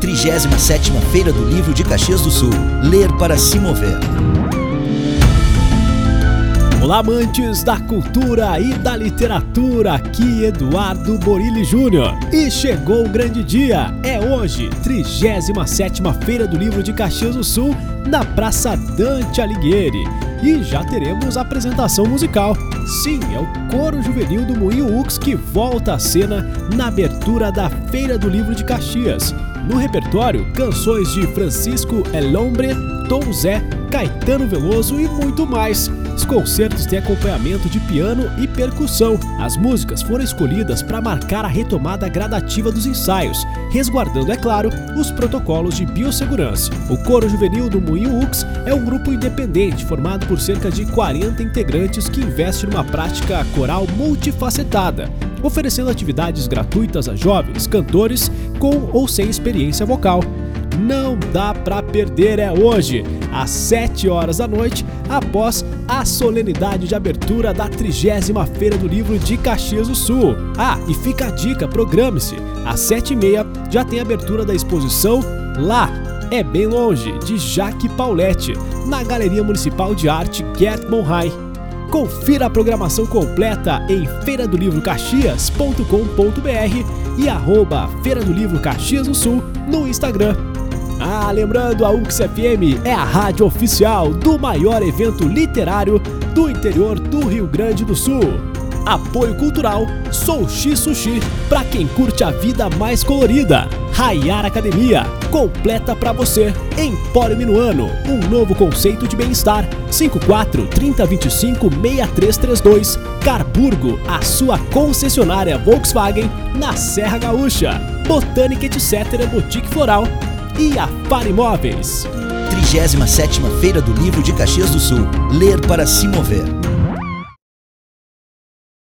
37ª Feira do Livro de Caxias do Sul. Ler para se mover. Olá, amantes da cultura e da literatura, aqui Eduardo Borilli Júnior. E chegou o grande dia, é hoje, 37ª Feira do Livro de Caxias do Sul, na Praça Dante Alighieri. E já teremos apresentação musical. Sim, é o coro juvenil do Moinho Ux que volta à cena na abertura da Feira do Livro de Caxias. No repertório, canções de Francisco Elombre, Tom Zé, Caetano Veloso e muito mais. Os concertos têm acompanhamento de piano e percussão. As músicas foram escolhidas para marcar a retomada gradativa dos ensaios, resguardando, é claro, os protocolos de biossegurança. O Coro Juvenil do Moinho Ux é um grupo independente formado por cerca de 40 integrantes que investe numa prática coral multifacetada, oferecendo atividades gratuitas a jovens cantores com ou sem experiência vocal. Não dá para perder, é hoje, às 7 horas da noite, após a solenidade de abertura da 30 Feira do Livro de Caxias do Sul. Ah, e fica a dica, programe-se. Às 7h30 já tem abertura da exposição lá. É bem longe, de Jaque Paulette, na Galeria Municipal de Arte Gert Monhai. Confira a programação completa em feiradolivrocaxias.com.br e arroba Feira do Livro Caxias do Sul no Instagram. Ah, lembrando, a UX FM é a rádio oficial do maior evento literário do interior do Rio Grande do Sul. Apoio cultural Soushi Sushi, para quem curte a vida mais colorida. Raiar Academia, completa para você. Empório Minuano, um novo conceito de bem-estar. 54 3025 6332. Carburgo, a sua concessionária Volkswagen na Serra Gaúcha. Botânica Etc. Boutique Floral e a Par Imóveis. 37ª Feira do Livro de Caxias do Sul. Ler para se mover.